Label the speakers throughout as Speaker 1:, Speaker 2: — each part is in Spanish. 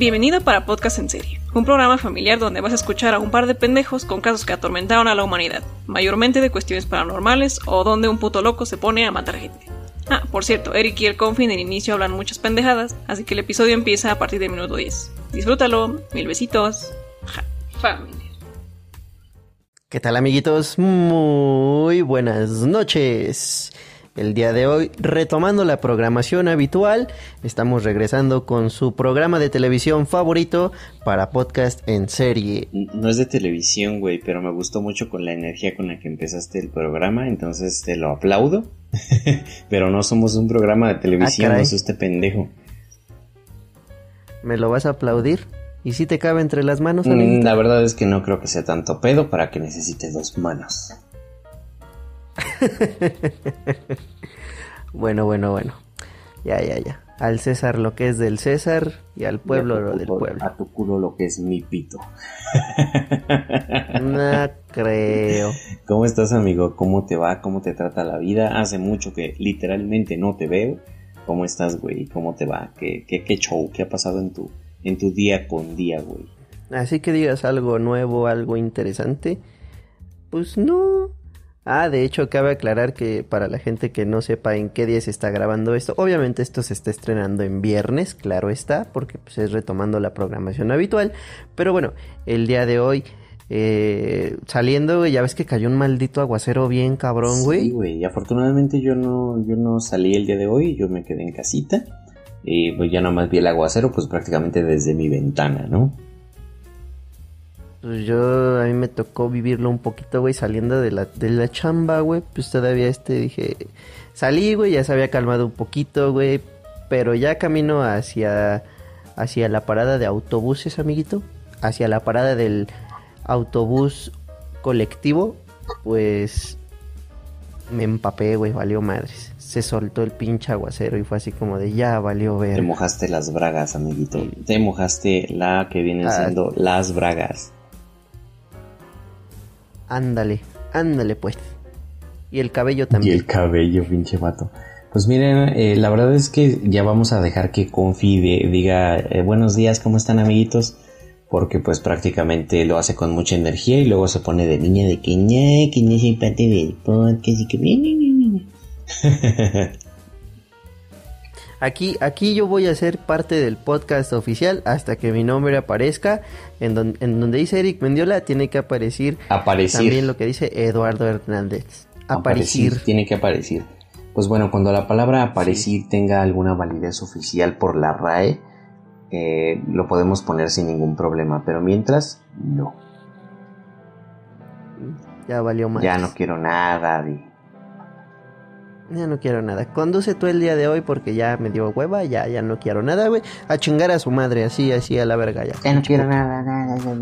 Speaker 1: Bienvenido para Podcast en Serie, un programa familiar donde vas a escuchar a un par de pendejos con casos que atormentaron a la humanidad, mayormente de cuestiones paranormales o donde un puto loco se pone a matar gente. Ah, por cierto, Eric y el Confi en el inicio hablan muchas pendejadas, así que el episodio empieza a partir del minuto 10. Disfrútalo, mil besitos. Ja, familia.
Speaker 2: ¿Qué tal amiguitos? Muy buenas noches. El día de hoy, retomando la programación habitual, estamos regresando con su programa de televisión favorito para podcast en serie.
Speaker 3: No es de televisión, güey, pero me gustó mucho con la energía con la que empezaste el programa, entonces te lo aplaudo. pero no somos un programa de televisión,
Speaker 2: Ah,
Speaker 3: no es este pendejo.
Speaker 2: ¿Me lo vas a aplaudir? ¿Y si te cabe entre las manos,
Speaker 3: Mm? La verdad es que no creo que sea tanto pedo para que necesites dos manos.
Speaker 2: Bueno, bueno, bueno. Ya, ya, ya. Al César lo que es del César y al pueblo
Speaker 3: Y
Speaker 2: lo del pueblo.
Speaker 3: A tu culo lo que es mi pito.
Speaker 2: No creo.
Speaker 3: ¿Cómo estás, amigo? ¿Cómo te va? ¿Cómo te trata la vida? Hace mucho que literalmente no te veo. ¿Cómo estás, güey? ¿Cómo te va? ¿Qué, qué, qué show? ¿Qué ha pasado en tu, en tu día con día, güey?
Speaker 2: Así que digas algo nuevo, algo interesante. Pues no. Ah, de hecho, cabe aclarar que para la gente que no sepa en qué día se está grabando esto, obviamente esto se está estrenando en viernes, claro está, porque pues, es retomando la programación habitual. Pero bueno, el día de hoy, eh, saliendo, ya ves que cayó un maldito aguacero bien cabrón, güey.
Speaker 3: Sí, güey. Y afortunadamente yo no, yo no salí el día de hoy. Yo me quedé en casita. Y pues ya nomás vi el aguacero, pues prácticamente desde mi ventana, ¿no?
Speaker 2: Pues yo, a mí me tocó vivirlo un poquito, güey, saliendo de la, de la chamba, güey. Pues todavía este dije, salí, güey, ya se había calmado un poquito, güey. Pero ya camino hacia, hacia la parada de autobuses, amiguito. Hacia la parada del autobús colectivo, pues me empapé, güey, valió madres. Se soltó el pinche aguacero y fue así como de ya valió
Speaker 3: Te
Speaker 2: ver.
Speaker 3: mojaste las bragas, amiguito. Te mojaste la que vienen
Speaker 2: Ah.
Speaker 3: siendo las bragas.
Speaker 2: Ándale, ándale pues. Y el cabello
Speaker 3: Y
Speaker 2: también.
Speaker 3: el cabello, pinche vato. Pues miren, eh, la verdad es que ya vamos a dejar que Confi diga eh, buenos días, ¿cómo están amiguitos? Porque pues prácticamente lo hace con mucha energía y luego se pone de niña de que ñe, que no soy parte del podcast y que ñe, ñe, ñe, ñe".
Speaker 2: Aquí, aquí yo voy a ser parte del podcast oficial hasta que mi nombre aparezca. En, don- en donde dice Eric Mendiola, tiene que aparecer
Speaker 3: Aparecer.
Speaker 2: también lo que dice Eduardo Hernández. Aparecer.
Speaker 3: Tiene que aparecer. Pues bueno, cuando la palabra aparecer tenga alguna validez oficial por la RAE, eh, lo podemos poner sin ningún problema. Pero mientras, no.
Speaker 2: Ya valió más.
Speaker 3: Ya no quiero nada de...
Speaker 2: Ya no quiero nada. Conduce tú el día de hoy porque ya me dio hueva. Ya, ya no quiero nada, güey. A chingar a su madre, así, así, a la verga ya.
Speaker 3: Ya no quiero nada, nada, nada,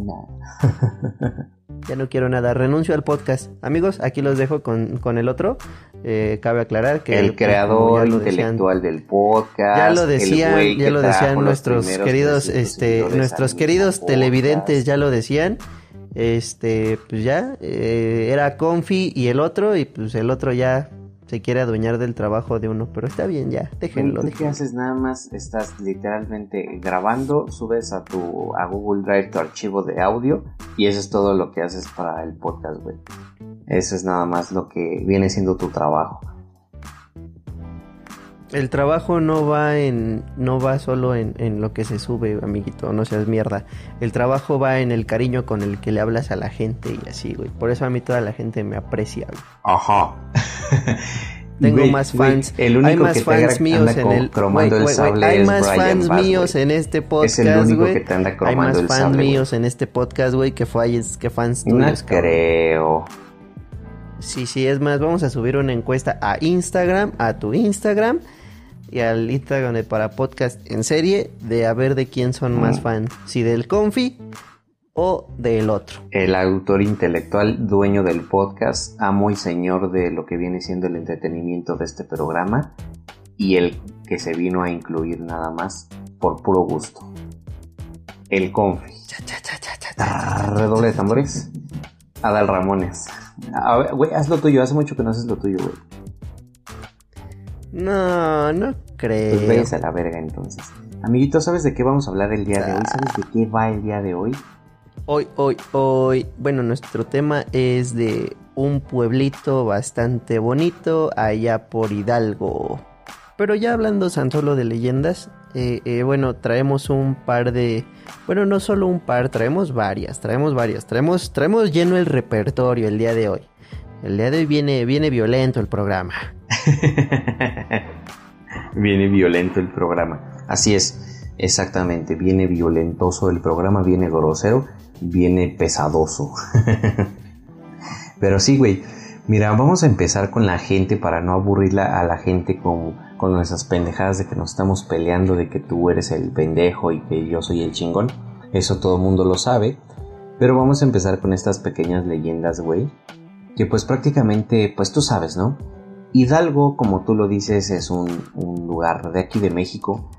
Speaker 3: nada.
Speaker 2: Ya no quiero nada. Renuncio al podcast. Amigos, aquí los dejo con, con el otro. Eh, cabe aclarar que
Speaker 3: El
Speaker 2: como
Speaker 3: creador
Speaker 2: decían-
Speaker 3: intelectual del podcast.
Speaker 2: Ya lo
Speaker 3: el
Speaker 2: decían, ya lo decían nuestros queridos,
Speaker 3: 300
Speaker 2: este, nuestros queridos televidentes ya lo decían. Este, pues ya, eh, era Confi y el otro, y pues el otro ya se quiere adueñar del trabajo de uno, pero está bien, ya, déjenlo,
Speaker 3: ¿Tú qué haces? Nada más estás literalmente grabando, subes a tu a Google Drive tu archivo de audio y eso es todo lo que haces para el podcast, güey. Eso es nada más lo que viene siendo tu trabajo.
Speaker 2: El trabajo no va en, no va solo en, en lo que se sube, amiguito, no seas mierda. El trabajo va en el cariño con el que le hablas a la gente y así, güey. Por eso a mí toda la gente me aprecia, güey.
Speaker 3: Ajá.
Speaker 2: Tengo más fans.
Speaker 3: el único
Speaker 2: hay más
Speaker 3: que
Speaker 2: fans míos en el
Speaker 3: el sable
Speaker 2: Hay más fans míos en este podcast,
Speaker 3: Es el único
Speaker 2: güey.
Speaker 3: que te anda
Speaker 2: Hay más
Speaker 3: el
Speaker 2: fans
Speaker 3: sable,
Speaker 2: míos en este podcast, güey, que fans que fans
Speaker 3: No
Speaker 2: tuyos, cabrón.
Speaker 3: creo.
Speaker 2: Sí, sí, es más, vamos a subir una encuesta a Instagram, a tu Instagram y al Instagram de para podcast en serie de a ver de quién son más
Speaker 3: Mm.
Speaker 2: fans, si del Confi o del otro.
Speaker 3: El autor intelectual, dueño del podcast, amo y señor de lo que viene siendo el entretenimiento de este programa y el que se vino a incluir nada más por puro gusto. El Confi. Ah, Redoble de tambores. Adal Ramones. A ver, güey, haz lo tuyo. Hace mucho que no haces lo tuyo, güey.
Speaker 2: No, no creo.
Speaker 3: Pues vayas a la verga entonces. Amiguito, ¿sabes de qué vamos a hablar el día de hoy? ¿Sabes de qué va el día de hoy?
Speaker 2: Hoy, hoy, hoy, bueno, nuestro tema es de un pueblito bastante bonito allá por Hidalgo. Pero ya hablando tan solo de leyendas, eh, eh, bueno, traemos un par de... Bueno, no solo un par, traemos varias, traemos varias, traemos, traemos lleno el repertorio el día de hoy. El día de hoy viene, viene violento el programa.
Speaker 3: viene violento el programa. Así es, exactamente, viene violentoso el programa, viene grosero, viene pesadoso. Pero sí, güey, mira, vamos a empezar con la gente para no aburrirla a la gente con, con nuestras pendejadas de que nos estamos peleando, de que tú eres el pendejo y que yo soy el chingón. Eso todo el mundo lo sabe. Pero vamos a empezar con estas pequeñas leyendas, güey. Que pues prácticamente, pues tú sabes, ¿no? Hidalgo, como tú lo dices, es un, lugar de aquí de México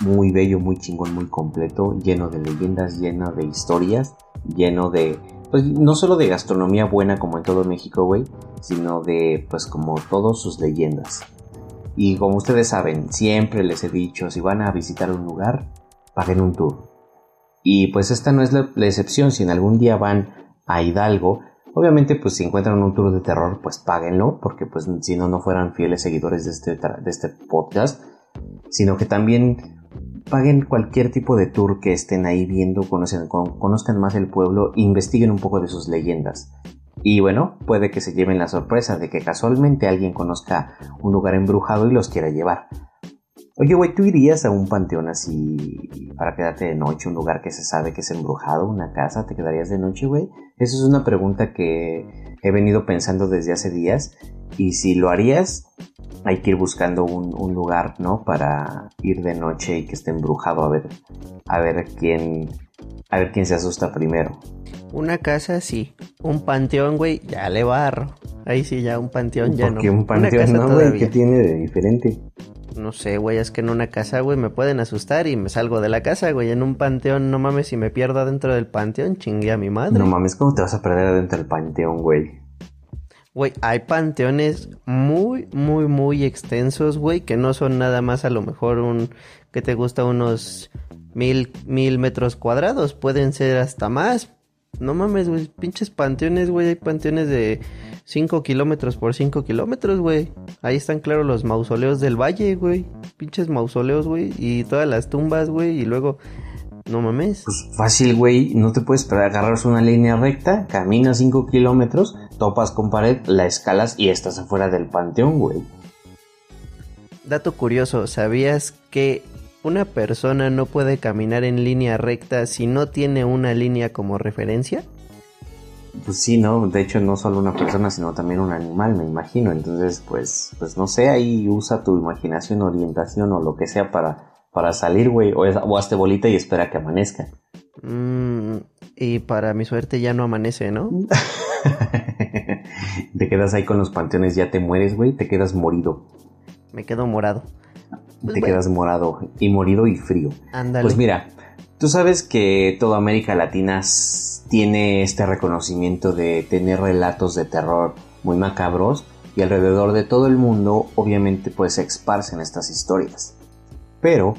Speaker 3: muy bello, muy chingón, muy completo, lleno de leyendas, lleno de historias, lleno de, pues no solo de gastronomía buena como en todo México, güey, sino de, pues como todas sus leyendas. Y como ustedes saben, siempre les he dicho, si van a visitar un lugar, paguen un tour. Y pues esta no es la, excepción, si en algún día van a Hidalgo, obviamente pues si encuentran un tour de terror, pues páguenlo, porque pues si no, no fueran fieles seguidores de este, de este podcast, sino que también paguen cualquier tipo de tour que estén ahí viendo, conozcan, conozcan más el pueblo, investiguen un poco de sus leyendas. Y bueno, puede que se lleven la sorpresa de que casualmente alguien conozca un lugar embrujado y los quiera llevar. Oye, güey, ¿tú irías a un panteón así para quedarte de noche, un lugar que se sabe que es embrujado, una casa? ¿Te quedarías de noche, güey? Esa es una pregunta que he venido pensando desde hace días. Y si lo harías, hay que ir buscando un, lugar, ¿no? Para ir de noche y que esté embrujado a ver, a ver quién, a ver quién se asusta primero.
Speaker 2: Una casa sí, un panteón, güey, ya le barro. Ahí sí, ya un panteón ya no.
Speaker 3: Un panteón no, güey, ¿qué tiene de diferente?
Speaker 2: No sé, güey, es que en una casa, güey, me pueden asustar y me salgo de la casa, güey. En un panteón, no mames, si me pierdo dentro del panteón, chingue a mi madre.
Speaker 3: No mames, ¿cómo te vas a perder adentro del panteón, güey?
Speaker 2: Güey, hay panteones muy, muy, muy extensos, güey, que no son nada más a lo mejor un, que te gusta unos mil, mil metros cuadrados, pueden ser hasta más. No mames, güey, pinches panteones, güey, hay panteones de 5 kilómetros por 5 kilómetros, güey. Ahí están claro los mausoleos del valle, güey. Pinches mausoleos, güey. Y todas las tumbas, güey. Y luego, no mames.
Speaker 3: Pues fácil, güey. No te puedes esperar agarrarse una línea recta, caminas 5 kilómetros, topas con pared, la escalas y estás afuera del panteón, güey.
Speaker 2: Dato curioso, ¿sabías que una persona no puede caminar en línea recta si no tiene una línea como referencia?
Speaker 3: Pues sí, ¿no? De hecho, no solo una persona, sino también un animal, me imagino. Entonces, pues, pues no sé, ahí usa tu imaginación, orientación o lo que sea para, para salir, güey. O, o hazte bolita y espera que amanezca.
Speaker 2: Mm, y para mi suerte ya no amanece, ¿no?
Speaker 3: te quedas ahí con los panteones, ya te mueres, güey, te quedas morido.
Speaker 2: Me quedo morado.
Speaker 3: Pues te quedas morado y morido y frío. Ándale. Pues mira, tú sabes que toda América Latina tiene este reconocimiento de tener relatos de terror muy macabros y alrededor de todo el mundo obviamente pues se esparcen estas historias. Pero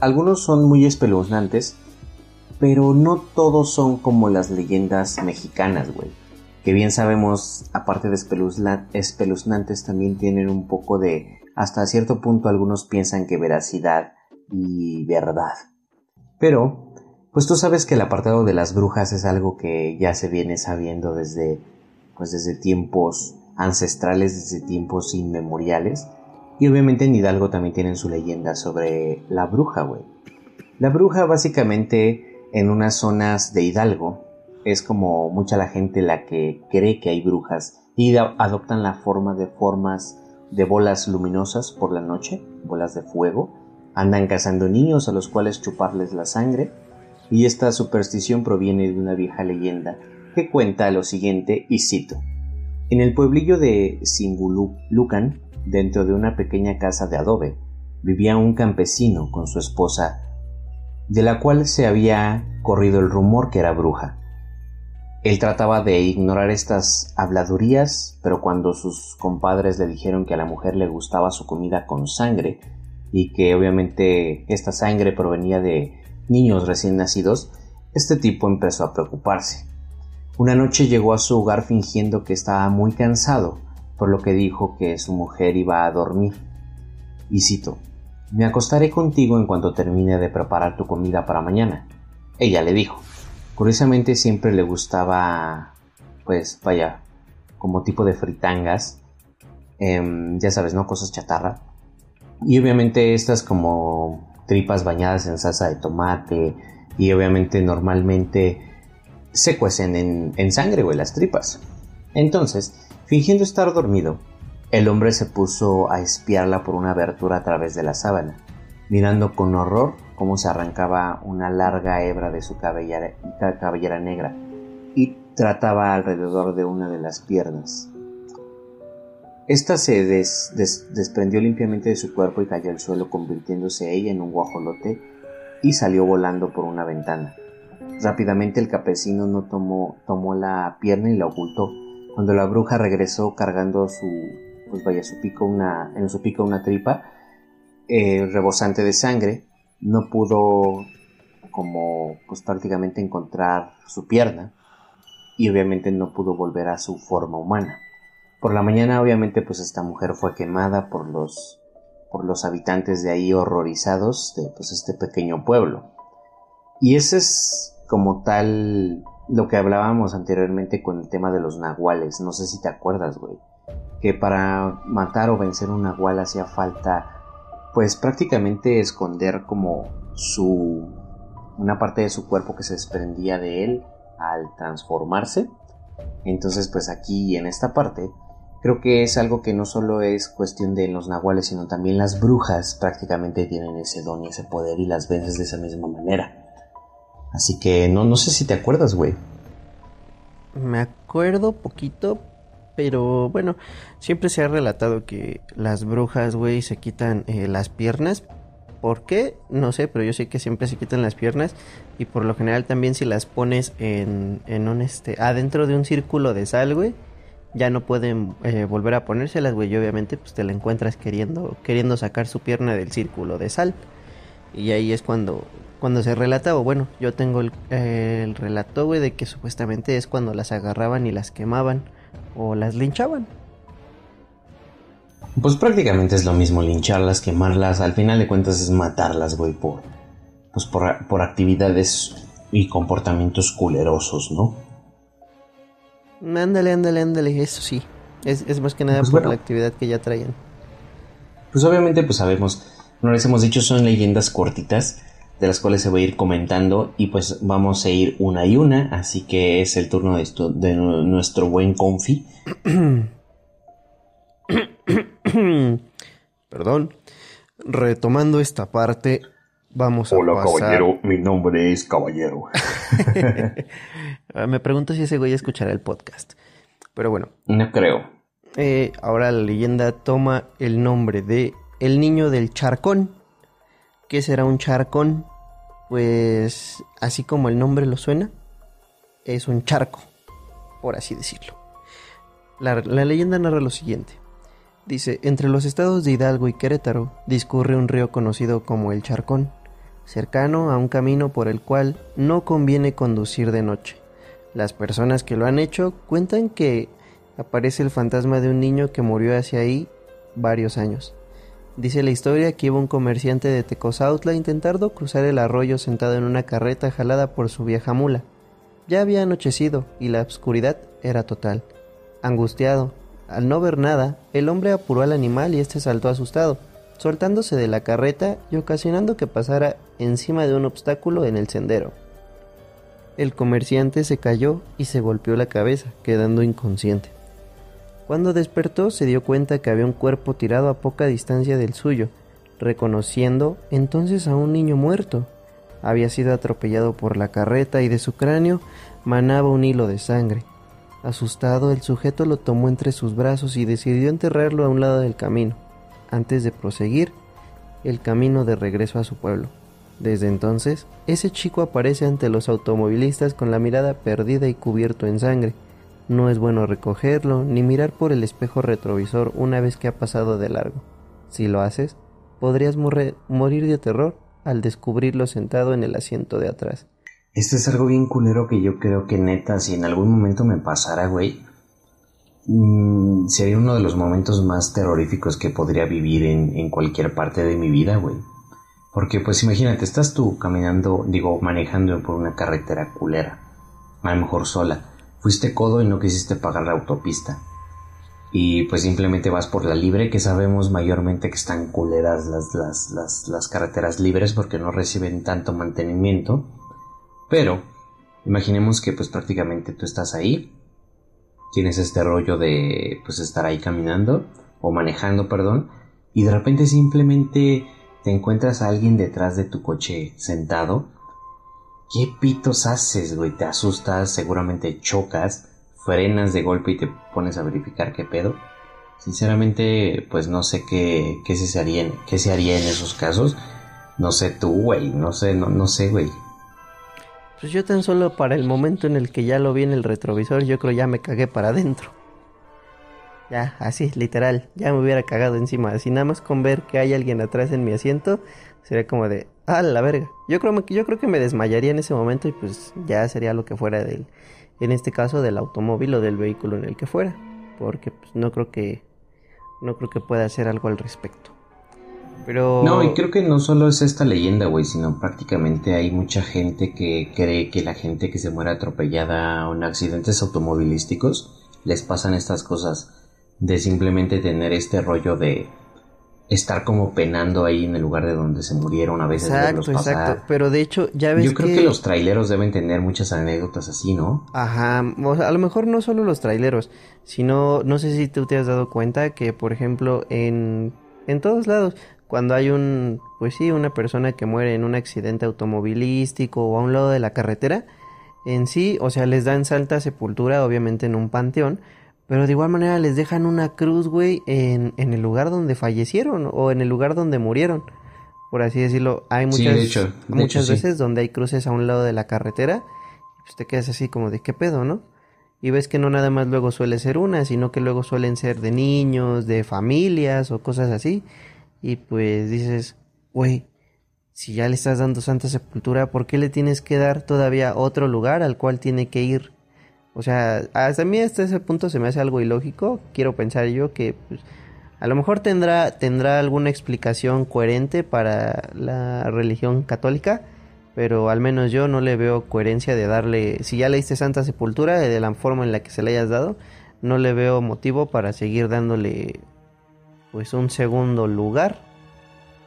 Speaker 3: algunos son muy espeluznantes, pero no todos son como las leyendas mexicanas, güey. Que bien sabemos, aparte de espeluznantes, también tienen un poco de, hasta cierto punto algunos piensan que veracidad y verdad. Pero pues tú sabes que el apartado de las brujas es algo que ya se viene sabiendo desde, pues desde tiempos ancestrales, desde tiempos inmemoriales. Y obviamente en Hidalgo también tienen su leyenda sobre la bruja, güey. La bruja básicamente en unas zonas de Hidalgo es como mucha la gente la que cree que hay brujas y adoptan la forma de formas de bolas luminosas por la noche, bolas de fuego. Andan cazando niños a los cuales chuparles la sangre y esta superstición proviene de una vieja leyenda que cuenta lo siguiente y cito. En el pueblillo de Singulucan, dentro de una pequeña casa de adobe, vivía un campesino con su esposa, de la cual se había corrido el rumor que era bruja. Él trataba de ignorar estas habladurías, pero cuando sus compadres le dijeron que a la mujer le gustaba su comida con sangre, y que obviamente esta sangre provenía de niños recién nacidos, este tipo empezó a preocuparse. Una noche llegó a su hogar fingiendo que estaba muy cansado, por lo que dijo que su mujer iba a dormir. Y cito, me acostaré contigo en cuanto termine de preparar tu comida para mañana. Ella le dijo. Curiosamente siempre le gustaba, pues vaya, como tipo de fritangas, em, ya sabes, ¿no? Cosas chatarra. Y obviamente estas como tripas bañadas en salsa de tomate y obviamente normalmente se cuecen en, en sangre, en las tripas. Entonces, fingiendo estar dormido, el hombre se puso a espiarla por una abertura a través de la sábana, mirando con horror cómo se arrancaba una larga hebra de su cabellera, negra y trataba alrededor de una de las piernas. Esta se desprendió limpiamente de su cuerpo y cayó al suelo convirtiéndose ella en un guajolote y salió volando por una ventana. Rápidamente el campesino no tomó, tomó la pierna y la ocultó. Cuando la bruja regresó cargando su, pues vaya, su pico una, en su pico una tripa eh, rebosante de sangre, no pudo como pues prácticamente encontrar su pierna y obviamente no pudo volver a su forma humana. Por la mañana obviamente pues esta mujer fue quemada por los por los habitantes de ahí horrorizados de pues este pequeño pueblo. Y ese es como tal lo que hablábamos anteriormente con el tema de los nahuales, no sé si te acuerdas, güey que para matar o vencer un nahual hacía falta pues prácticamente esconder como su una parte de su cuerpo que se desprendía de él al transformarse. Entonces pues aquí en esta parte creo que es algo que no solo es cuestión de los nahuales, sino también las brujas prácticamente tienen ese don y ese poder y las vences de esa misma manera. Así que no, no sé si te acuerdas, güey.
Speaker 2: Me acuerdo poquito, pero bueno, siempre se ha relatado que las brujas, güey, se quitan eh, las piernas. ¿Por qué? No sé, pero yo sé que siempre se quitan las piernas. Y por lo general también si las pones en, en un este. adentro de un círculo de sal, güey. Ya no pueden eh, volver a ponérselas, güey. Y obviamente pues te la encuentras queriendo, queriendo sacar su pierna del círculo de sal. Y ahí es cuando, cuando se relata, o bueno, yo tengo el, el relato, güey, de que supuestamente es cuando las agarraban y las quemaban o las linchaban.
Speaker 3: Pues prácticamente es lo mismo lincharlas, quemarlas, al final de cuentas es matarlas, güey, por, pues por, actividades y comportamientos culerosos, ¿no?
Speaker 2: Ándale, ándale, ándale, eso sí. Es, más que nada pues por la actividad que ya traían.
Speaker 3: Pues obviamente, pues sabemos, no les hemos dicho, son leyendas cortitas de las cuales se va a ir comentando y pues vamos a ir una y una, así que es el turno de, esto, de nuestro buen Confi.
Speaker 2: Perdón. Retomando esta parte, vamos
Speaker 3: a Hola, caballero, mi nombre es Caballero.
Speaker 2: Me pregunto si ese güey escuchará el podcast. Pero bueno.
Speaker 3: No creo.
Speaker 2: Eh, ahora la leyenda toma el nombre de El Niño del Charcón ¿Qué será un charcón? Pues así como el nombre lo suena, es un charco, por así decirlo. La, leyenda narra lo siguiente. Dice, entre los estados de Hidalgo y Querétaro discurre un río conocido como el Charcón, cercano a un camino por el cual no conviene conducir de noche. Las personas que lo han hecho cuentan que aparece el fantasma de un niño que murió hacia ahí varios años. Dice la historia que iba un comerciante de Tecozautla a intentar cruzar el arroyo sentado en una carreta jalada por su vieja mula. Ya había anochecido y la oscuridad era total. Angustiado, al no ver nada, el hombre apuró al animal y éste saltó asustado, soltándose de la carreta y ocasionando que pasara encima de un obstáculo en el sendero. El comerciante se cayó y se golpeó la cabeza, quedando inconsciente. Cuando despertó se dio cuenta que había un cuerpo tirado a poca distancia del suyo, reconociendo entonces a un niño muerto. Había sido atropellado por la carreta y de su cráneo manaba un hilo de sangre. Asustado, el sujeto lo tomó entre sus brazos y decidió enterrarlo a un lado del camino, antes de proseguir el camino de regreso a su pueblo. Desde entonces, ese chico aparece ante los automovilistas con la mirada perdida y cubierto en sangre. No es bueno recogerlo ni mirar por el espejo retrovisor una vez que ha pasado de largo. Si lo haces, podrías morir de terror al descubrirlo sentado en el asiento de atrás.
Speaker 3: Esto es algo bien culero que yo creo que neta, si en algún momento me pasara, güey, mm, sería uno de los momentos más terroríficos que podría vivir en, en cualquier parte de mi vida, güey. Porque pues imagínate, estás tú caminando, digo, manejando por una carretera culera, a lo mejor sola. Fuiste codo y no quisiste pagar la autopista. Y pues simplemente vas por la libre, que sabemos mayormente que están culeras las, las, las, las carreteras libres porque no reciben tanto mantenimiento. Pero, imaginemos que pues prácticamente tú estás ahí, tienes este rollo de pues estar ahí caminando, o manejando, perdón, y de repente simplemente te encuentras a alguien detrás de tu coche sentado, ¿qué pitos haces, güey? Te asustas, seguramente chocas, frenas de golpe y te pones a verificar qué pedo. Sinceramente, pues no sé qué, qué, se, haría, qué se haría en esos casos. No sé tú, güey, no sé, no, no sé, güey.
Speaker 2: Pues yo tan solo para el momento en el que ya lo vi en el retrovisor, yo creo ya me cagué para adentro. Ya, así, literal, ya me hubiera cagado encima. Así nada más con ver que hay alguien atrás en mi asiento, sería como de, ah, la verga. Yo creo, yo creo que me desmayaría en ese momento y pues ya sería lo que fuera del, en este caso del automóvil o del vehículo en el que fuera. Porque pues, no creo que, no creo que pueda hacer algo al respecto. Pero...
Speaker 3: No, y creo que no solo es esta leyenda, güey, sino prácticamente hay mucha gente que cree que la gente que se muere atropellada en accidentes automovilísticos les pasan estas cosas de simplemente tener este rollo de estar como penando ahí en el lugar de donde se murieron a veces
Speaker 2: exacto, Exacto, pero de hecho ya ves
Speaker 3: Yo creo que... los traileros deben tener muchas anécdotas así, ¿no?
Speaker 2: Ajá, a lo mejor no solo los traileros, sino no sé si tú te has dado cuenta que por ejemplo en en todos lados cuando hay un pues sí, una persona que muere en un accidente automovilístico o a un lado de la carretera, en sí, o sea, les dan santa sepultura obviamente en un panteón, pero de igual manera les dejan una cruz, güey, en, en el lugar donde fallecieron o en el lugar donde murieron. Por así decirlo, hay muchas, muchas veces donde hay cruces a un lado de la carretera. Pues te quedas así como de qué pedo, ¿no? Y ves que no nada más luego suele ser una, sino que luego suelen ser de niños, de familias o cosas así. Y pues dices, güey, si ya le estás dando santa sepultura, ¿por qué le tienes que dar todavía otro lugar al cual tiene que ir o sea, hasta a mí hasta ese punto se me hace algo ilógico. Quiero pensar yo que pues, a lo mejor tendrá, tendrá alguna explicación coherente para la religión católica, pero al menos yo no le veo coherencia de darle, si ya le diste Santa Sepultura, de la forma en la que se le hayas dado, no le veo motivo para seguir dándole pues un segundo lugar.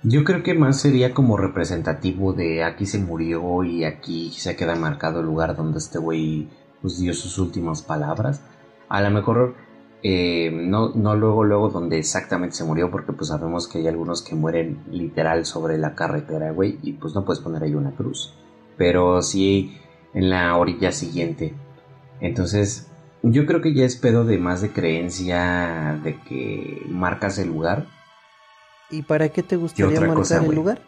Speaker 3: Yo creo que más sería como representativo de aquí se murió y aquí se queda marcado el lugar donde este güey pues dio sus últimas palabras. A lo mejor eh, no, no luego, luego donde exactamente se murió, porque pues sabemos que hay algunos que mueren literal sobre la carretera, güey, y pues no puedes poner ahí una cruz. Pero sí en la orilla siguiente. Entonces, yo creo que ya es pedo de más de creencia de que marcas el lugar.
Speaker 2: ¿Y para qué te gustaría marcar el lugar?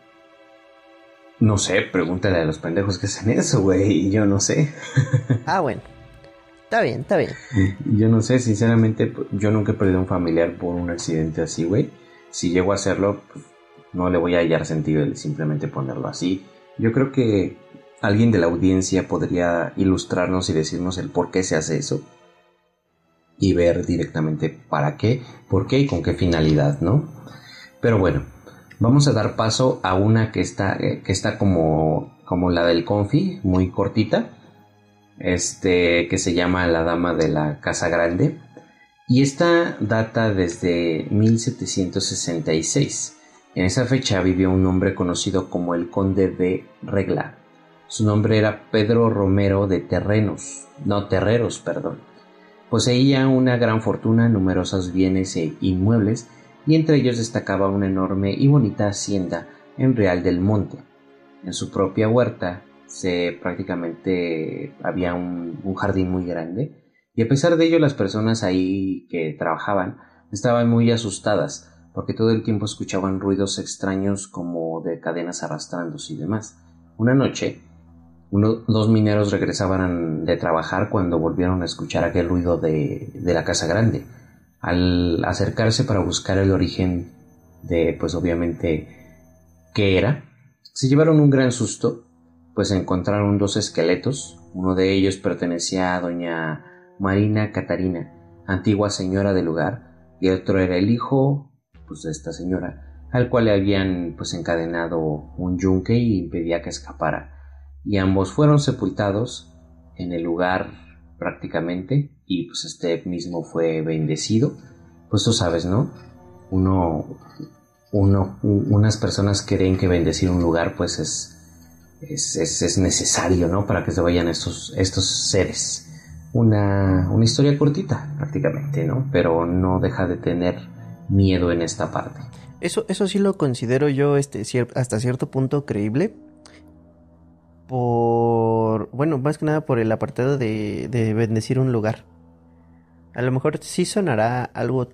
Speaker 3: No sé, pregúntale a los pendejos que hacen eso, güey. Yo no sé.
Speaker 2: ah, bueno. Está bien, está bien.
Speaker 3: Yo no sé, sinceramente, yo nunca he perdido un familiar por un accidente así, güey. Si llego a hacerlo, pues, no le voy a hallar sentido el simplemente ponerlo así. Yo creo que alguien de la audiencia podría ilustrarnos y decirnos el por qué se hace eso. Y ver directamente para qué, por qué y con qué finalidad, ¿no? Pero bueno, Vamos a dar paso a una que está, eh, que está como, como la del Confi, muy cortita, este, que se llama La Dama de la Casa Grande. Y esta data desde 1766. En esa fecha vivió un hombre conocido como el Conde de Regla. Su nombre era Pedro Romero de Terrenos, no Terreros, perdón. Poseía una gran fortuna, numerosos bienes e inmuebles, y entre ellos destacaba una enorme y bonita hacienda en Real del Monte. En su propia huerta se prácticamente había un, jardín muy grande y a pesar de ello las personas ahí que trabajaban estaban muy asustadas porque todo el tiempo escuchaban ruidos extraños como de cadenas arrastrándose y demás. Una noche, dos mineros regresaban de trabajar cuando volvieron a escuchar aquel ruido de, de la casa grande al acercarse para buscar el origen de pues obviamente qué era, se llevaron un gran susto, pues encontraron dos esqueletos, uno de ellos pertenecía a doña Marina Catarina, antigua señora del lugar, y el otro era el hijo pues de esta señora, al cual le habían pues encadenado un yunque y impedía que escapara, y ambos fueron sepultados en el lugar prácticamente y pues este mismo fue bendecido. Pues tú sabes no uno uno unas personas creen que bendecir un lugar pues es es, es, necesario no para que se vayan estos estos seres. Una, una historia cortita prácticamente no pero no deja de tener miedo en esta parte.
Speaker 2: Eso eso sí lo considero yo este hasta cierto punto creíble por, bueno, más que nada por el apartado de, de bendecir un lugar. A lo mejor sí sonará algo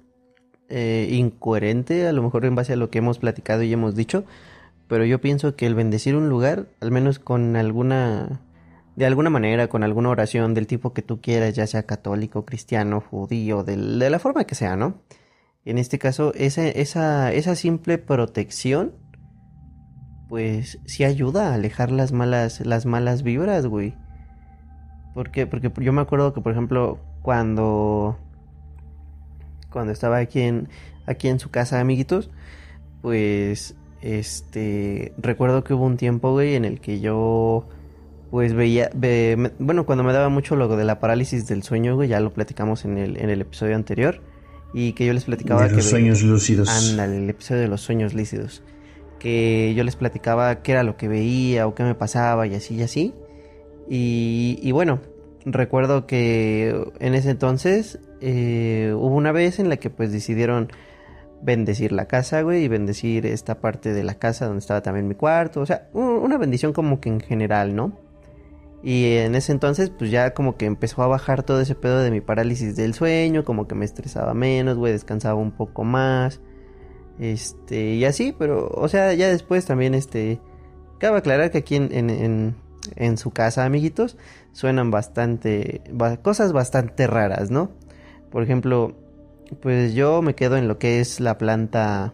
Speaker 2: eh, incoherente, a lo mejor en base a lo que hemos platicado y hemos dicho, pero yo pienso que el bendecir un lugar, al menos con alguna, de alguna manera, con alguna oración del tipo que tú quieras, ya sea católico, cristiano, judío, de la forma que sea, ¿no? En este caso, esa, esa simple protección pues sí ayuda a alejar las malas, las malas vibras, güey. ¿Por qué? Porque yo me acuerdo que, por ejemplo, cuando, cuando estaba aquí en, aquí en su casa, amiguitos, pues, este, recuerdo que hubo un tiempo, güey, en el que yo, pues veía, bueno, cuando me daba mucho lo de la parálisis del sueño, güey, ya lo platicamos en el, en el episodio anterior, y que yo les platicaba
Speaker 3: de los sueños lúcidos.
Speaker 2: Ándale, el episodio de los sueños lúcidos que yo les platicaba qué era lo que veía o qué me pasaba y así y así. Y, bueno, recuerdo que en ese entonces eh, hubo una vez en la que pues decidieron bendecir la casa, güey, y bendecir esta parte de la casa donde estaba también mi cuarto, o sea, una bendición como que en general, ¿no? Y en ese entonces, pues ya como que empezó a bajar todo ese pedo de mi parálisis del sueño, como que me estresaba menos, güey, descansaba un poco más. Este, y así, pero, o sea, ya después también, este, cabe aclarar que aquí en, en, en, su casa, amiguitos, suenan bastante, cosas bastante raras, ¿no? Por ejemplo, pues yo me quedo en lo que es la planta,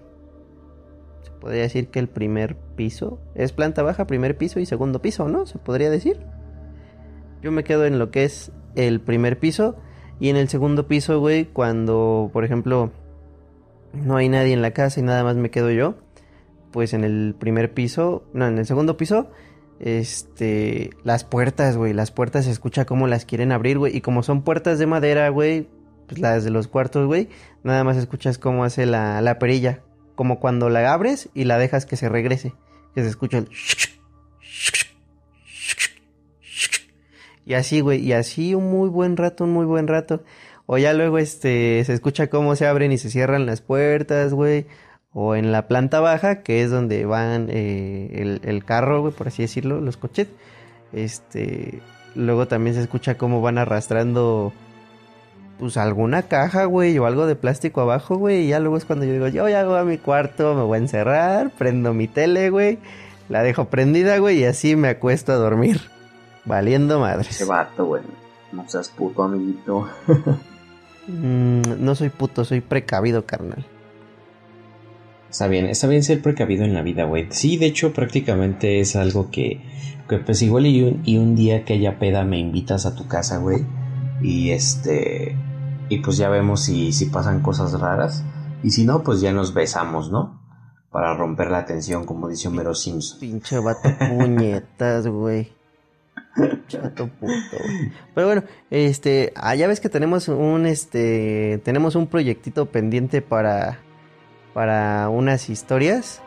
Speaker 2: se podría decir que el primer piso, es planta baja, primer piso y segundo piso, ¿no? Se podría decir. Yo me quedo en lo que es el primer piso y en el segundo piso, güey, cuando, por ejemplo, no hay nadie en la casa y nada más me quedo yo, pues en el primer piso, no, en el segundo piso, este, las puertas, güey, las puertas se escucha como las quieren abrir, güey, y como son puertas de madera, güey, pues las de los cuartos, güey, nada más escuchas cómo hace la, la perilla, como cuando la abres y la dejas que se regrese, que se escucha el... Y así, güey, y así un muy buen rato, un muy buen rato. O ya luego este se escucha cómo se abren y se cierran las puertas, güey. O en la planta baja, que es donde van eh, el, carro, güey, por así decirlo, los coches. Este, luego también se escucha cómo van arrastrando, pues alguna caja, güey, o algo de plástico abajo, güey. Y ya luego es cuando yo digo, yo ya voy a mi cuarto, me voy a encerrar, prendo mi tele, güey. La dejo prendida, güey, y así me acuesto a dormir. Valiendo madres.
Speaker 3: Ese vato, güey. No seas puto, amiguito.
Speaker 2: Mm, no soy puto, soy precavido, carnal.
Speaker 3: Está bien, está bien ser precavido en la vida, güey. Sí, de hecho, prácticamente es algo que, que pues igual y un, y un día que haya peda me invitas a tu casa, güey. Y este, y pues ya vemos si, si pasan cosas raras. Y si no, pues ya nos besamos, ¿no? Para romper la tensión, como dice Homero Simpson.
Speaker 2: Pinche vato puñetas, güey. Chato puto. Pero bueno, este, ya ves que tenemos un este, tenemos un proyectito pendiente para para unas historias.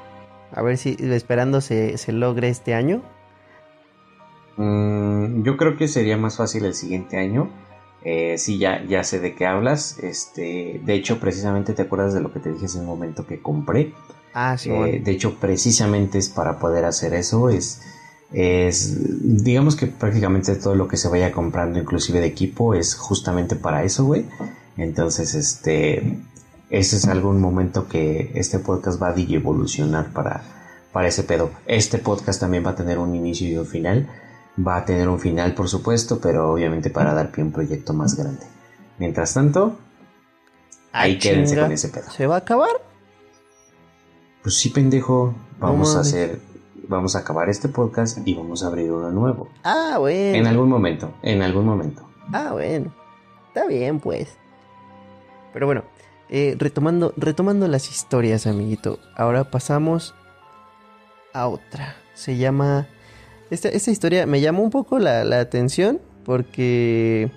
Speaker 2: A ver si esperando se, se logre este año.
Speaker 3: Mm, yo creo que sería más fácil el siguiente año. Eh, sí, ya, ya sé de qué hablas. Este, de hecho, precisamente te acuerdas de lo que te dije en el momento que compré.
Speaker 2: Ah, sí.
Speaker 3: Eh, de hecho, precisamente es para poder hacer eso. Es es digamos que prácticamente todo lo que se vaya comprando inclusive de equipo es justamente para eso güey. Entonces este ese es algún momento que este podcast va a evolucionar para para ese pedo. Este podcast también va a tener un inicio y un final. Va a tener un final por supuesto pero obviamente para dar pie a un proyecto más grande. Mientras tanto ahí quédense con ese pedo.
Speaker 2: Se va a acabar
Speaker 3: Pues sí, pendejo. Vamos a hacer. Vamos a acabar este podcast y vamos a abrir uno nuevo.
Speaker 2: Ah, bueno.
Speaker 3: En algún momento. En algún momento.
Speaker 2: Ah, bueno. Está bien, pues. Pero bueno, eh, retomando, retomando las historias, amiguito. Ahora pasamos a otra. Se llama... Esta, esta historia me llamó un poco la, la atención porque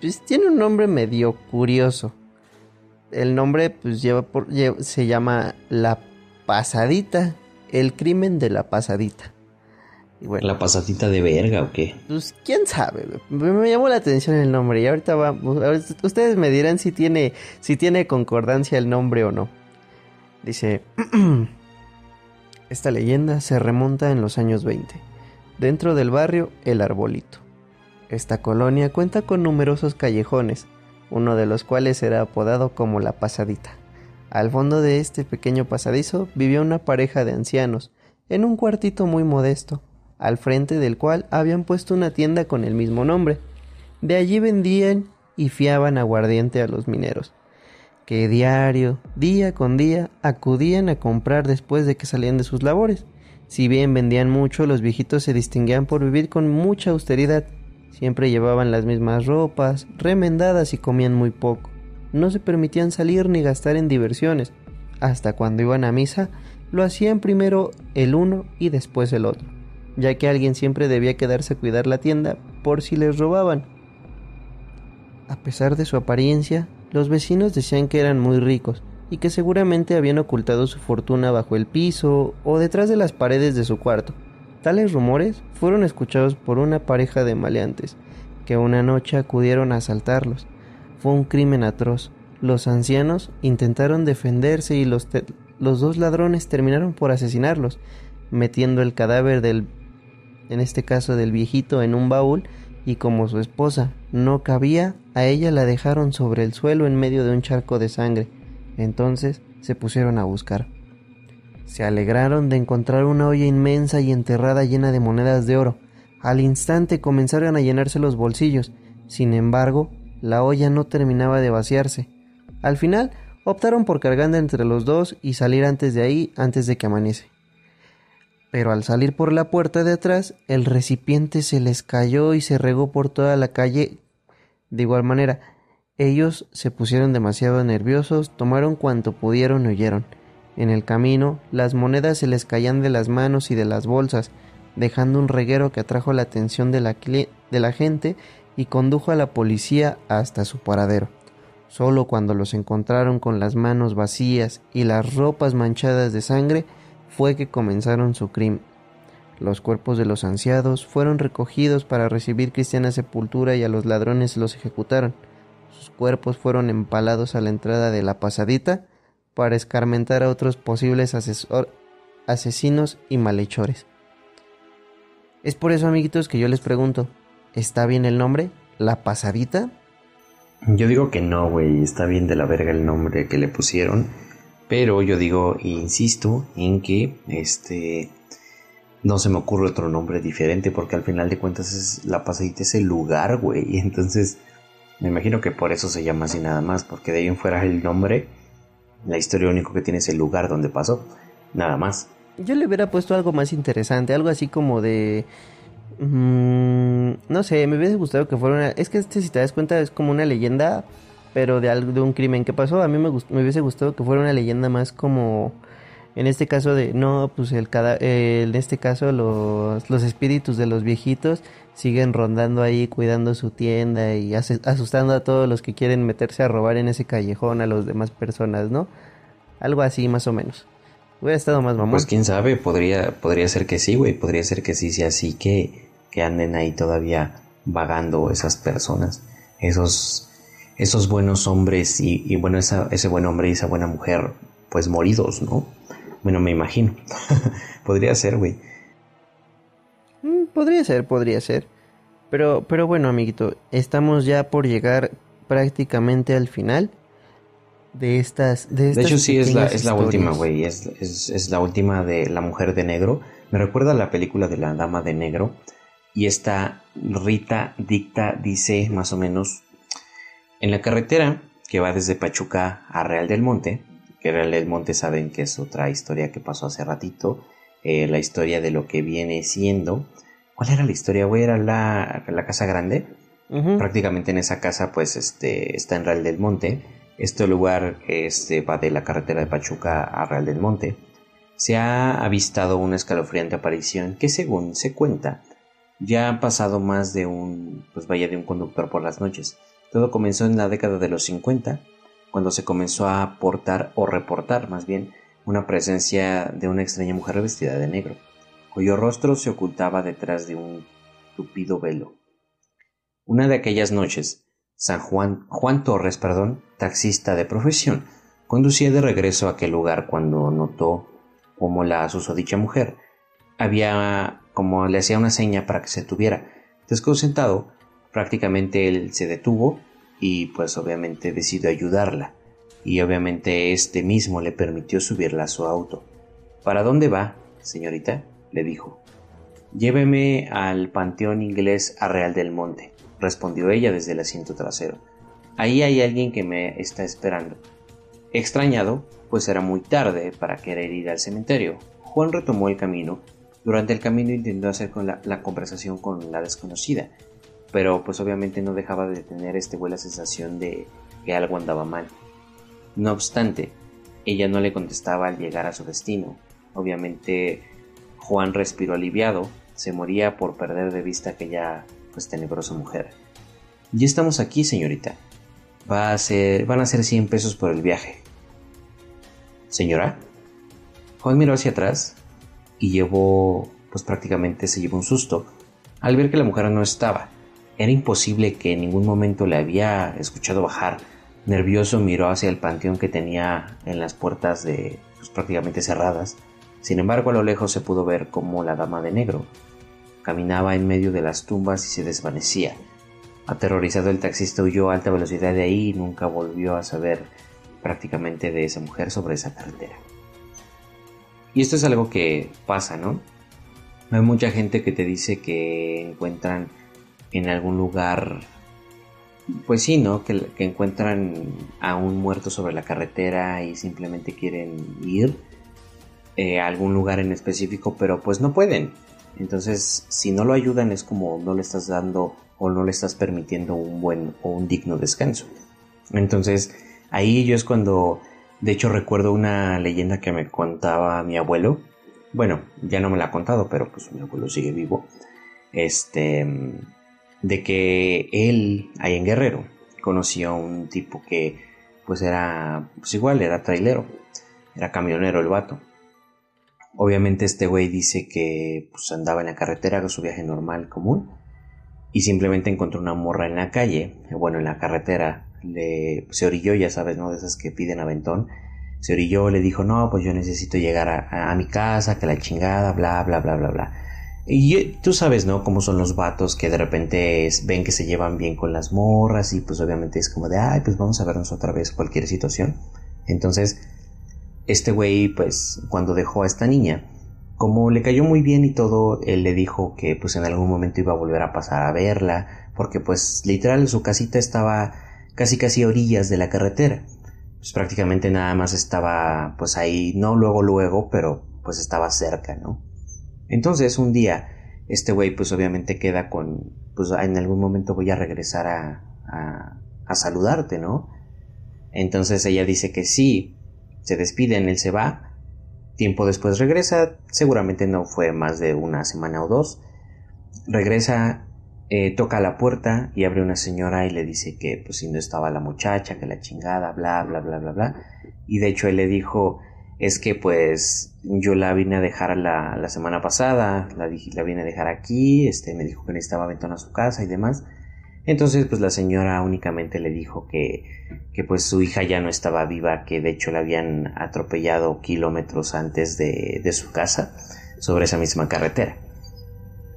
Speaker 2: pues, tiene un nombre medio curioso. El nombre pues lleva por, lle- se llama La Pasadita. El crimen de la pasadita. Y bueno,
Speaker 3: ¿La pasadita de verga o qué?
Speaker 2: pues quién sabe, me, me llamó la atención el nombre y ahorita va, ustedes me dirán si tiene, si tiene concordancia el nombre o no. Dice, esta leyenda se remonta en los años 20, dentro del barrio El Arbolito. Esta colonia cuenta con numerosos callejones, uno de los cuales era apodado como la Pasadita. Al fondo de este pequeño pasadizo vivía una pareja de ancianos, en un cuartito muy modesto, al frente del cual habían puesto una tienda con el mismo nombre. De allí vendían y fiaban aguardiente a los mineros, que diario, día con día, acudían a comprar después de que salían de sus labores. Si bien vendían mucho, los viejitos se distinguían por vivir con mucha austeridad. Siempre llevaban las mismas ropas, remendadas y comían muy poco. No se permitían salir ni gastar en diversiones. Hasta cuando iban a misa, lo hacían primero el uno y después el otro, ya que alguien siempre debía quedarse a cuidar la tienda por si les robaban. A pesar de su apariencia, los vecinos decían que eran muy ricos y que seguramente habían ocultado su fortuna bajo el piso o detrás de las paredes de su cuarto. Tales rumores fueron escuchados por una pareja de maleantes que una noche acudieron a asaltarlos. Fue un crimen atroz. Los ancianos intentaron defenderse y los, los dos ladrones terminaron por asesinarlos, metiendo el cadáver del, en este caso del viejito, en un baúl y como su esposa no cabía, a ella la dejaron sobre el suelo en medio de un charco de sangre. Entonces se pusieron a buscar. Se alegraron de encontrar una olla inmensa y enterrada llena de monedas de oro. Al instante comenzaron a llenarse los bolsillos. Sin embargo, la olla no terminaba de vaciarse. Al final, optaron por cargar entre los dos y salir antes de ahí, antes de que amanece. Pero al salir por la puerta de atrás, el recipiente se les cayó y se regó por toda la calle. De igual manera, ellos se pusieron demasiado nerviosos, tomaron cuanto pudieron y huyeron. En el camino, las monedas se les caían de las manos y de las bolsas, dejando un reguero que atrajo la atención de la, de la gente y condujo a la policía hasta su paradero. Solo cuando los encontraron con las manos vacías y las ropas manchadas de sangre fue que comenzaron su crimen. Los cuerpos de los ancianos fueron recogidos para recibir cristiana sepultura y a los ladrones los ejecutaron. Sus cuerpos fueron empalados a la entrada de la pasadita para escarmentar a otros posibles asesinos y malhechores. Es por eso, amiguitos, que yo les pregunto, ¿está bien el nombre? ¿La pasadita?
Speaker 3: Yo digo que no, güey. Está bien de la verga el nombre que le pusieron. Pero yo digo, e insisto, en que este. No se me ocurre otro nombre diferente. Porque al final de cuentas es, la pasadita es el lugar, güey. Y entonces. Me imagino que por eso se llama así nada más. Porque de ahí en fuera el nombre. La historia único que tiene es el lugar donde pasó. Nada más.
Speaker 2: Yo le hubiera puesto algo más interesante, algo así como de... mm, no sé, me hubiese gustado que fuera una... Es que este, si te das cuenta, es como una leyenda, pero de algo de un crimen que pasó. A mí me, me hubiese gustado que fuera una leyenda más como... En este caso de... No, pues el cada... eh, en este caso los, los espíritus de los viejitos siguen rondando ahí, cuidando su tienda y asustando a todos los que quieren meterse a robar en ese callejón a las demás personas, ¿no? Algo así más o menos. Hubiera estado más mamón.
Speaker 3: Pues quién sabe, podría, podría ser que sí, güey. Podría ser que sí sea así que, que anden ahí todavía vagando esas personas. Esos, esos buenos hombres y, y bueno, esa, ese buen hombre y esa buena mujer, pues moridos, ¿no? Bueno, me imagino. podría ser, güey.
Speaker 2: Mm, podría ser, podría ser. Pero, pero bueno, amiguito, estamos ya por llegar prácticamente al final de estas. De,
Speaker 3: De
Speaker 2: estas
Speaker 3: hecho, sí, es la, es la última, güey. Es, es, es la última de La Mujer de Negro. Me recuerda a la película de La Dama de Negro. Y esta Rita dicta dice más o menos: En la carretera que va desde Pachuca a Real del Monte, que Real del Monte saben que es otra historia que pasó hace ratito. Eh, la historia de lo que viene siendo. ¿Cuál era la historia, güey? ¿Era la, la Casa Grande? Prácticamente en esa casa, pues, este, está en Real del Monte. Este lugar este, va de la carretera de Pachuca a Real del Monte. Se ha avistado una escalofriante aparición que, según se cuenta, ya han pasado más de un, pues vaya, de un conductor por las noches. Todo comenzó en la década de los 50, cuando se comenzó a aportar o reportar más bien una presencia de una extraña mujer vestida de negro, cuyo rostro se ocultaba detrás de un tupido velo. Una de aquellas noches, San Juan, Juan Torres, perdón, taxista de profesión, conducía de regreso a aquel lugar cuando notó como la susodicha mujer había como le hacía una seña para que se tuviera. Desconcentrado, prácticamente él se detuvo y pues obviamente decidió ayudarla y obviamente este mismo le permitió subirla a su auto. ¿Para dónde va, señorita? le dijo. Lléveme al Panteón Inglés a Real del Monte, respondió ella desde el asiento trasero. Ahí hay alguien que me está esperando. Extrañado, pues era muy tarde para querer ir al cementerio. Juan retomó el camino. Durante el camino intentó hacer la, la conversación con la desconocida, pero pues obviamente no dejaba de tener este buena sensación de que algo andaba mal. No obstante, ella no le contestaba al llegar a su destino. Obviamente Juan respiró aliviado, se moría por perder de vista aquella pues tenebrosa mujer. Ya estamos aquí, señorita. Va a ser, van a ser 100 pesos por el viaje. Señora. Juan miró hacia atrás y llevó, pues prácticamente se llevó un susto al ver que la mujer no estaba. Era imposible que en ningún momento le había escuchado bajar Nervioso miró hacia el panteón que tenía en las puertas de pues, prácticamente cerradas. Sin embargo, a lo lejos se pudo ver como la dama de negro caminaba en medio de las tumbas y se desvanecía. Aterrorizado el taxista huyó a alta velocidad de ahí y nunca volvió a saber prácticamente de esa mujer sobre esa carretera. Y esto es algo que pasa, ¿no? Hay mucha gente que te dice que encuentran en algún lugar pues sí, ¿no? Que, encuentran a un muerto sobre la carretera y simplemente quieren ir eh, a algún lugar en específico, pero pues no pueden. Entonces, si no lo ayudan es como no le estás dando o no le estás permitiendo un buen o un digno descanso. Entonces, ahí yo es cuando, de hecho recuerdo una leyenda que me contaba mi abuelo. Bueno, ya no me la ha contado, pero pues mi abuelo sigue vivo. Este de que él, ahí en Guerrero, conoció a un tipo que pues era, pues igual, era trailero, era camionero el vato. Obviamente este güey dice que pues andaba en la carretera su viaje normal común y simplemente encontró una morra en la calle, bueno, en la carretera, le, se orilló, ya sabes, ¿no? De esas que piden aventón. Se orilló, le dijo, no, pues yo necesito llegar a, a mi casa, que la chingada, bla, bla, bla, bla, bla. Y tú sabes, ¿no? Cómo son los vatos que de repente ven que se llevan bien con las morras y pues obviamente es como de, ay, pues vamos a vernos otra vez cualquier situación. Entonces, este güey, pues cuando dejó a esta niña, como le cayó muy bien y todo, él le dijo que pues en algún momento iba a volver a pasar a verla, porque pues literal su casita estaba casi casi a orillas de la carretera. Pues prácticamente nada más estaba pues ahí, no luego luego, pero pues estaba cerca, ¿no? Entonces un día este güey pues obviamente queda con, pues en algún momento voy a regresar a, a, saludarte, ¿no? Entonces ella dice que sí, se despiden, él se va, tiempo después regresa, seguramente no fue más de una semana o dos, regresa, eh, toca la puerta y abre una señora y le dice que pues si no estaba la muchacha, que la chingada, bla, bla, bla, bla, bla. Y de hecho él le dijo, es que pues yo la vine a dejar la, semana pasada, la, la, vine a dejar aquí, este, me dijo que necesitaba ventana a su casa y demás. Entonces pues la señora únicamente le dijo que, que pues su hija ya no estaba viva, que de hecho la habían atropellado kilómetros antes de, de su casa sobre esa misma carretera.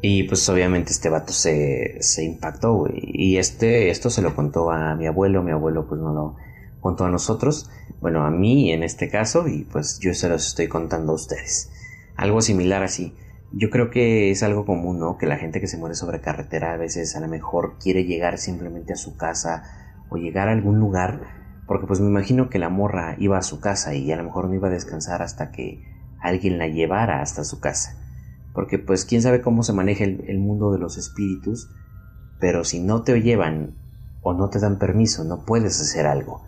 Speaker 3: Y pues obviamente este vato se, se impactó, Y este, esto se lo contó a mi abuelo, mi abuelo pues no lo, contó a nosotros, bueno, a mí en este caso, y pues yo se los estoy contando a ustedes. Algo similar así. Yo creo que es algo común, ¿no? Que la gente que se muere sobre carretera a veces a lo mejor quiere llegar simplemente a su casa o llegar a algún lugar Porque pues me imagino que la morra iba a su casa y a lo mejor no iba a descansar hasta que alguien la llevara hasta su casa. Porque pues quién sabe cómo se maneja el, mundo de los espíritus, pero si no te llevan o no te dan permiso, no puedes hacer algo.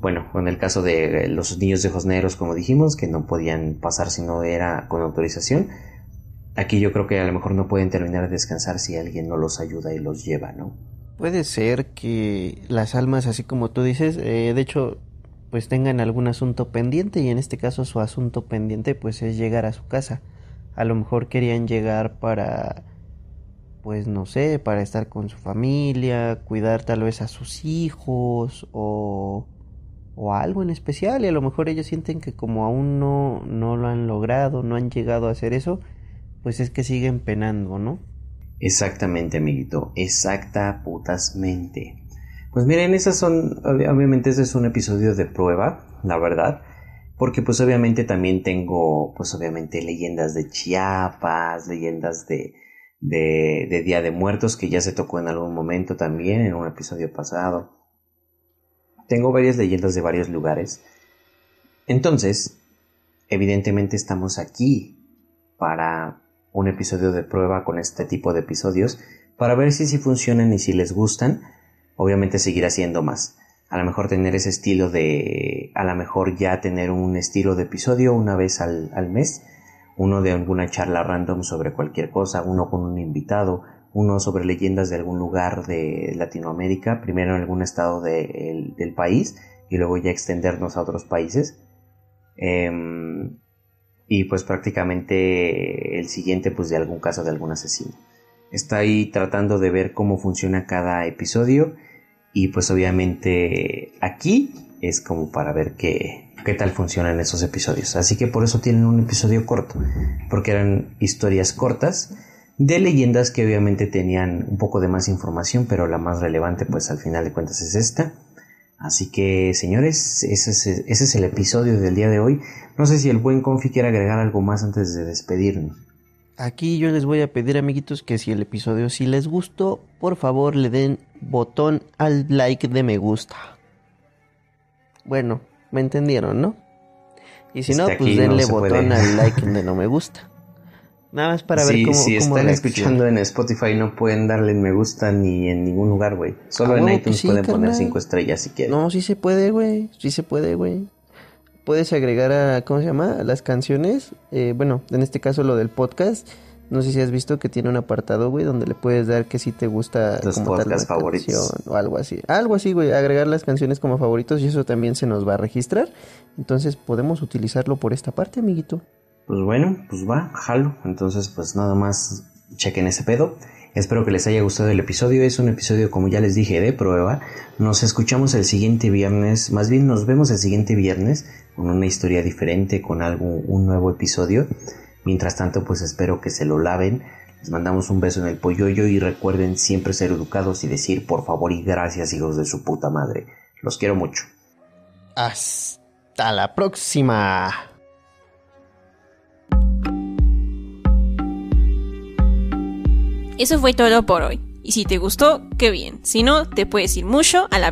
Speaker 3: Bueno, en el caso de los niños de Josneros, como dijimos, que no podían pasar si no era con autorización, aquí yo creo que a lo mejor no pueden terminar de descansar si alguien no los ayuda y los lleva, ¿no?
Speaker 2: Puede ser que las almas, así como tú dices, eh, de hecho, pues tengan algún asunto pendiente y en este caso su asunto pendiente pues es llegar a su casa. A lo mejor querían llegar para, pues no sé, para estar con su familia, cuidar tal vez a sus hijos o, o algo en especial y a lo mejor ellos sienten que como aún no, no lo han logrado, no han llegado a hacer eso, pues es que siguen penando, ¿no?
Speaker 3: Exactamente, amiguito, exacta putasmente. Pues miren, esas son, obviamente este es un episodio de prueba, la verdad, porque pues obviamente también tengo, pues obviamente leyendas de Chiapas, leyendas de, de, de Día de Muertos, que ya se tocó en algún momento también, en un episodio pasado. Tengo varias leyendas de varios lugares. Entonces, evidentemente estamos aquí para un episodio de prueba con este tipo de episodios para ver si, si funcionan y si les gustan obviamente seguir haciendo más. A lo mejor tener ese estilo de, a lo mejor ya tener un estilo de episodio una vez al, mes, uno de alguna charla random sobre cualquier cosa, uno con un invitado, uno sobre leyendas de algún lugar de Latinoamérica, primero en algún estado del país y luego ya extendernos a otros países. Em, y pues prácticamente el siguiente pues de algún caso de algún asesino. Está ahí tratando de ver cómo funciona cada episodio y pues obviamente aquí es como para ver qué, qué tal funcionan esos episodios. Así que por eso tienen un episodio corto, porque eran historias cortas de leyendas que obviamente tenían un poco de más información, pero la más relevante pues al final de cuentas es esta. Así que señores, ese es, ese es el episodio del día de hoy. No sé si el buen Confi quiere agregar algo más antes de despedirnos.
Speaker 2: Aquí yo les voy a pedir, amiguitos, que si el episodio sí les gustó, por favor le den botón al like de me gusta. Bueno, me entendieron, ¿no? Y si no, pues denle botón al like de no me gusta. Nada más para ver cómo.
Speaker 3: Si están escuchando en Spotify, no pueden darle me gusta ni en ningún lugar, güey. Solo ah, en iTunes pueden poner cinco estrellas si quieren.
Speaker 2: No, sí se puede, güey. Sí se puede, güey puedes agregar a, ¿cómo se llama? las canciones. Eh, bueno, en este caso lo del podcast. No sé si has visto que tiene un apartado, güey, donde le puedes dar que si te gusta
Speaker 3: los podcasts favoritos
Speaker 2: o algo así. Algo así, güey, agregar las canciones como favoritos y eso también se nos va a registrar. Entonces podemos utilizarlo por esta parte, amiguito.
Speaker 3: Pues bueno, pues va, jalo. Entonces, pues nada más chequen ese pedo. Espero que les haya gustado el episodio. Es un episodio, como ya les dije, de prueba. Nos escuchamos el siguiente viernes. Más bien nos vemos el siguiente viernes con una historia diferente, con algo, un nuevo episodio. Mientras tanto, pues espero que se lo laven. Les mandamos un beso en el polloyo y recuerden siempre ser educados y decir por favor y gracias, hijos de su puta madre. Los quiero mucho.
Speaker 2: Hasta la próxima.
Speaker 1: Eso fue todo por hoy. Y si te gustó, qué bien. Si no, te puedes ir mucho a la